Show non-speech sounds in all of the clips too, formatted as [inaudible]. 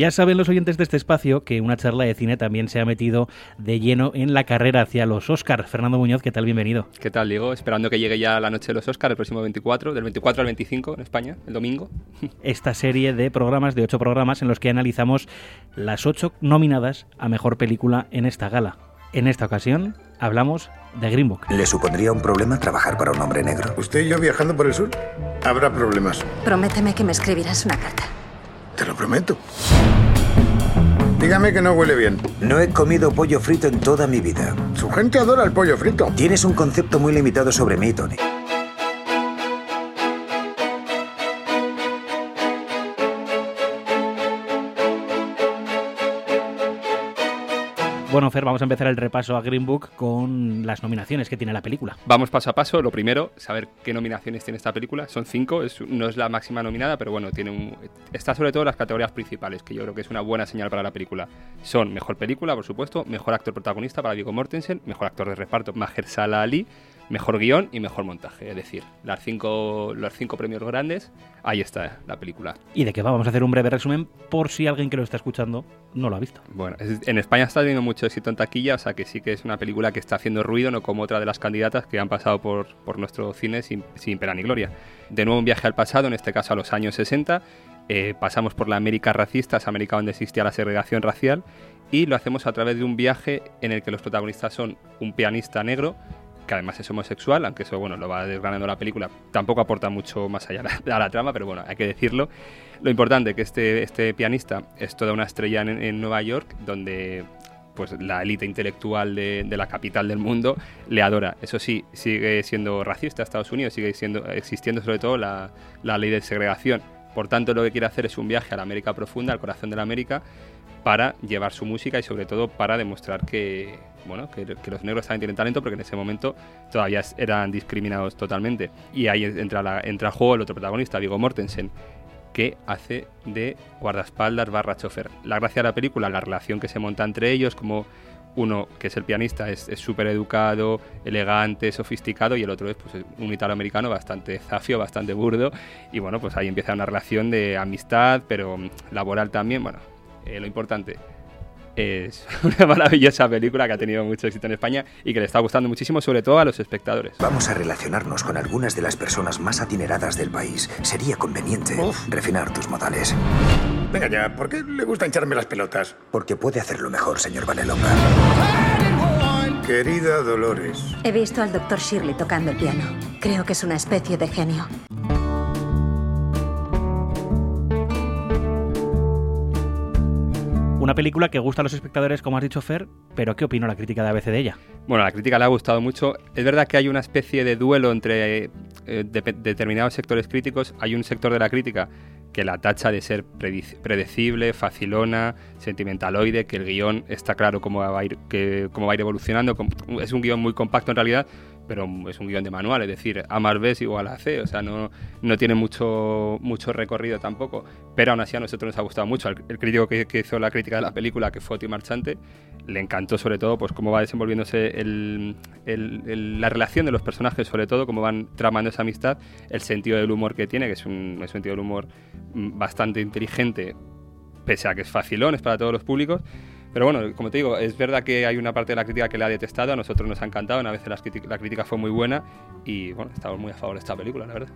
Ya saben los oyentes de este espacio que una charla de cine también se ha metido de lleno en la carrera hacia los Oscars. Fernando Muñoz, ¿qué tal? Bienvenido. ¿Qué tal, Diego? Esperando que llegue ya la noche de los Oscars, el próximo 24, del 24 al 25 en España, el domingo. [laughs] Esta serie de programas, de ocho programas, en los que analizamos las ocho nominadas a Mejor Película en esta gala. En esta ocasión hablamos de Green Book. ¿Le supondría un problema trabajar para un hombre negro? ¿Usted y yo viajando por el sur? Habrá problemas. Prométeme que me escribirás una carta. Te lo prometo. Dígame que no huele bien. No he comido pollo frito en toda mi vida. Su gente adora el pollo frito. Tienes un concepto muy limitado sobre mí, Tony. Bueno, Fer, vamos a empezar el repaso a Green Book con las nominaciones que tiene la película. Vamos paso a paso. Lo primero, saber qué nominaciones tiene esta película. Son cinco, no es la máxima nominada, pero bueno, tiene un, está sobre todo en las categorías principales, que yo creo que es una buena señal para la película. Son mejor película, por supuesto, mejor actor protagonista para Viggo Mortensen, mejor actor de reparto Mahershala Ali, mejor guion y mejor montaje. Es decir, las cinco, los cinco premios grandes, ahí está la película. ¿Y de qué va? Vamos a hacer un breve resumen por si alguien que lo está escuchando no lo ha visto. Bueno, en España está teniendo mucho éxito en taquilla, o sea que sí que es una película que está haciendo ruido, no como otra de las candidatas que han pasado por, por nuestro cine sin, sin pena ni gloria. De nuevo un viaje al pasado, en este caso a los años 60. Eh, pasamos por la América racista, esa América donde existía la segregación racial, y lo hacemos a través de un viaje en el que los protagonistas son un pianista negro que además es homosexual, aunque eso bueno lo va desgranando la película, tampoco aporta mucho más allá a la, trama, pero bueno, hay que decirlo. Lo importante que este, este pianista es toda una estrella en, en Nueva York, donde pues la élite intelectual de, de, la capital del mundo le adora. Eso sí, sigue siendo racista Estados Unidos, sigue siendo, existiendo sobre todo la, la ley de segregación. Por tanto, lo que quiere hacer es un viaje a la América profunda, al corazón de la América, para llevar su música y sobre todo para demostrar que, bueno, que, los negros también tienen talento porque en ese momento todavía eran discriminados totalmente. Y ahí entra, la, entra a juego el otro protagonista, Viggo Mortensen, que hace de guardaespaldas barra chofer. La gracia de la película, la relación que se monta entre ellos, como uno, que es el pianista, es súper educado, elegante, sofisticado, y el otro es pues, un italoamericano bastante zafio, bastante burdo, y bueno, pues ahí empieza una relación de amistad, pero laboral también, bueno, eh, lo importante, es [laughs] una maravillosa película que ha tenido mucho éxito en España y que le está gustando muchísimo, sobre todo a los espectadores. Vamos a relacionarnos con algunas de las personas más adineradas del país. Sería conveniente Uf. refinar tus modales. Venga ya, ¿por qué le gusta hincharme las pelotas? Porque puede hacerlo mejor, señor Vanelonga. Querida Dolores. He visto al doctor Shirley tocando el piano. Creo que es una especie de genio. Una película que gusta a los espectadores, como has dicho Fer, pero ¿qué opinó la crítica de ABC de ella? Bueno, la crítica le ha gustado mucho. Es verdad que hay una especie de duelo entre eh, de, determinados sectores críticos. Hay un sector de la crítica que la tacha de ser predecible, facilona, sentimentaloide, que el guion está claro cómo va a ir, cómo va a ir evolucionando. Es un guion muy compacto en realidad, pero es un guion de manual, es decir, A más B es igual a C, o sea, no, no tiene mucho, mucho recorrido tampoco, pero aún así a nosotros nos ha gustado mucho. El, el crítico que, que, hizo la crítica de la película, que fue Oti Marchante, le encantó sobre todo pues cómo va desenvolviéndose el, el, la relación de los personajes, sobre todo cómo van tramando esa amistad, el sentido del humor que tiene, que es un, un sentido del humor bastante inteligente, pese a que es facilón, es para todos los públicos, pero bueno, como te digo, es verdad que hay una parte de la crítica que le ha detestado, a nosotros nos ha encantado, una vez la crítica, la crítica fue muy buena y bueno, estamos muy a favor de esta película, la verdad.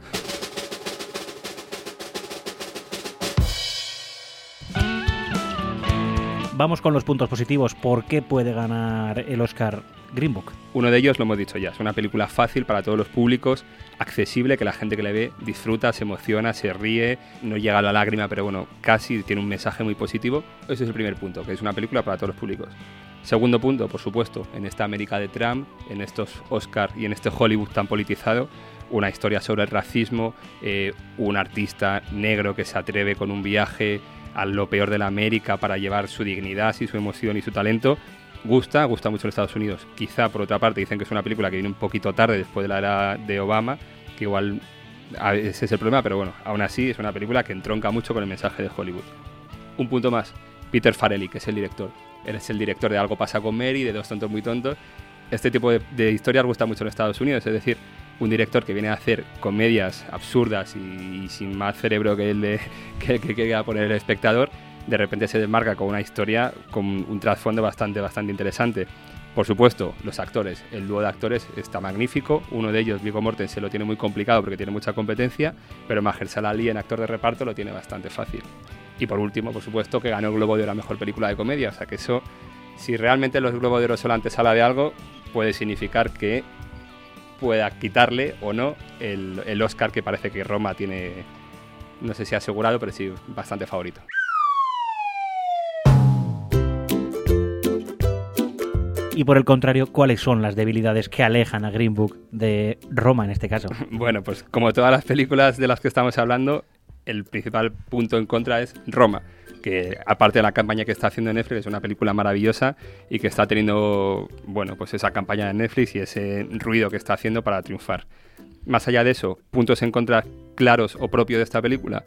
Vamos con los puntos positivos. ¿Por qué puede ganar el Oscar Green Book? Uno de ellos lo hemos dicho ya, es una película fácil para todos los públicos, accesible, que la gente que le ve disfruta, se emociona, se ríe, no llega a la lágrima, pero bueno, casi tiene un mensaje muy positivo. Ese es el primer punto, que es una película para todos los públicos. Segundo punto, por supuesto, en esta América de Trump, en estos Oscar y en este Hollywood tan politizado, una historia sobre el racismo, eh, un artista negro que se atreve con un viaje a lo peor de la América para llevar su dignidad y su emoción y su talento. Gusta, gusta mucho en Estados Unidos. Quizá, por otra parte, dicen que es una película que viene un poquito tarde después de la era de Obama, que igual ese es el problema, pero bueno, aún así es una película que entronca mucho con el mensaje de Hollywood. Un punto más, Peter Farrelly, que es el director. Él es el director de Algo pasa con Mary, de Dos tontos muy tontos. Este tipo de, de historias gusta mucho en Estados Unidos, es decir, un director que viene a hacer comedias absurdas y, sin más cerebro que el de [laughs] que, que, que a poner el espectador, de repente se desmarca con una historia con un trasfondo bastante, bastante interesante. Por supuesto, los actores, el dúo de actores está magnífico. Uno de ellos, Viggo Mortensen, lo tiene muy complicado porque tiene mucha competencia, pero Mahershala Ali en actor de reparto lo tiene bastante fácil. Y por último, por supuesto, que ganó el Globo de Oro a Mejor Película de Comedia. O sea que eso, si realmente los Globos de Oro son la antesala de algo, puede significar que pueda quitarle o no el, el Oscar que parece que Roma tiene, no sé si asegurado, pero sí bastante favorito. Y por el contrario, ¿cuáles son las debilidades que alejan a Green Book de Roma en este caso? [laughs] Bueno, pues como todas las películas de las que estamos hablando, el principal punto en contra es Roma, que aparte de la campaña que está haciendo Netflix, es una película maravillosa y que está teniendo, bueno, pues esa campaña de Netflix y ese ruido que está haciendo para triunfar. Más allá de eso, puntos en contra claros o propios de esta película.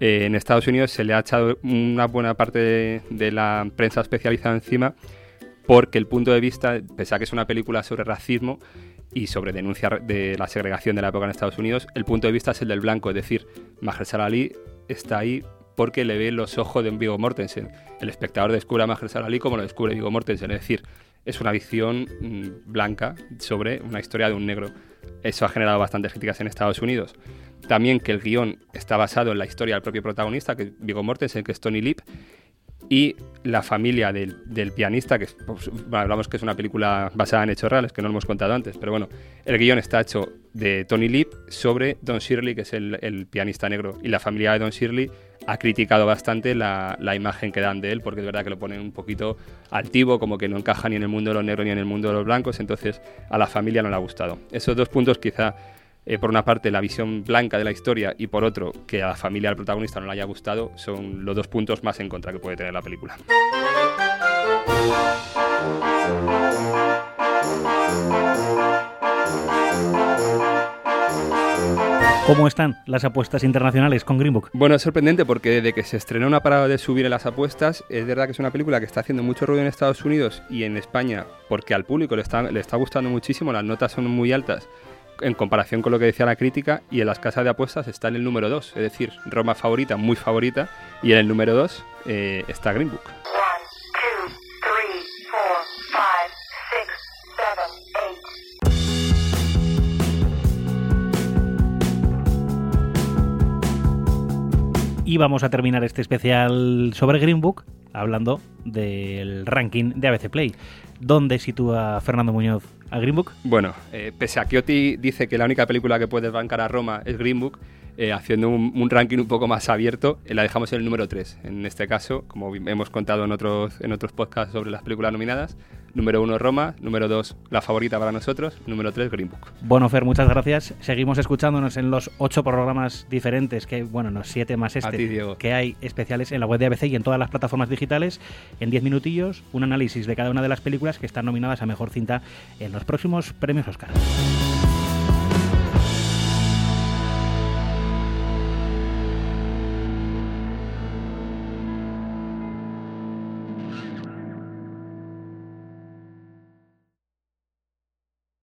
Eh, en Estados Unidos se le ha echado una buena parte de, la prensa especializada encima porque el punto de vista, pese a que es una película sobre racismo y sobre denuncia de la segregación de la época en Estados Unidos, el punto de vista es el del blanco, es decir, Mahershala Ali está ahí porque le ve los ojos de Viggo Mortensen. El espectador descubre a Mahershala Ali como lo descubre Viggo Mortensen, es decir, es una visión mm, blanca sobre una historia de un negro. Eso ha generado bastantes críticas en Estados Unidos. También que el guion está basado en la historia del propio protagonista, que es Viggo Mortensen, que es Tony Lip, y la familia del, del pianista, que pues, hablamos que es una película basada en hechos reales, que no lo hemos contado antes, pero bueno, el guion está hecho de Tony Lip sobre Don Shirley, que es el, el pianista negro, y la familia de Don Shirley ha criticado bastante la, la, imagen que dan de él, porque es verdad que lo ponen un poquito altivo, como que no encaja ni en el mundo de los negros ni en el mundo de los blancos, entonces a la familia no le ha gustado. Esos dos puntos quizá eh, por una parte la visión blanca de la historia y por otro que a la familia del protagonista no le haya gustado, son los dos puntos más en contra que puede tener la película. ¿Cómo están las apuestas internacionales con Green Book? Bueno, es sorprendente porque desde que se estrenó una parada de subir en las apuestas, es verdad que es una película que está haciendo mucho ruido en Estados Unidos y en España porque al público le está, le está gustando muchísimo, las notas son muy altas en comparación con lo que decía la crítica, y en las casas de apuestas está en el número 2, es decir, Roma favorita, muy favorita, y en el número 2 eh, está Green Book. Y vamos a terminar este especial sobre Green Book hablando del ranking de ABC Play. ¿Dónde sitúa Fernando Muñoz a Green Book? Bueno, eh, pese a que Oti dice que la única película que puede bancar a Roma es Green Book, eh, haciendo un, un, ranking un poco más abierto, eh, la dejamos en el número 3. En este caso, como hemos contado en otros, en otros podcasts sobre las películas nominadas, número 1 Roma, número 2 la favorita para nosotros, número 3 Green Book. Bueno, Fer, muchas gracias. Seguimos escuchándonos en los ocho programas diferentes, que bueno, los siete más este, ti, que hay especiales en la web de ABC y en todas las plataformas digitales. En 10 minutillos, un análisis de cada una de las películas que están nominadas a Mejor Cinta en los próximos premios Oscar.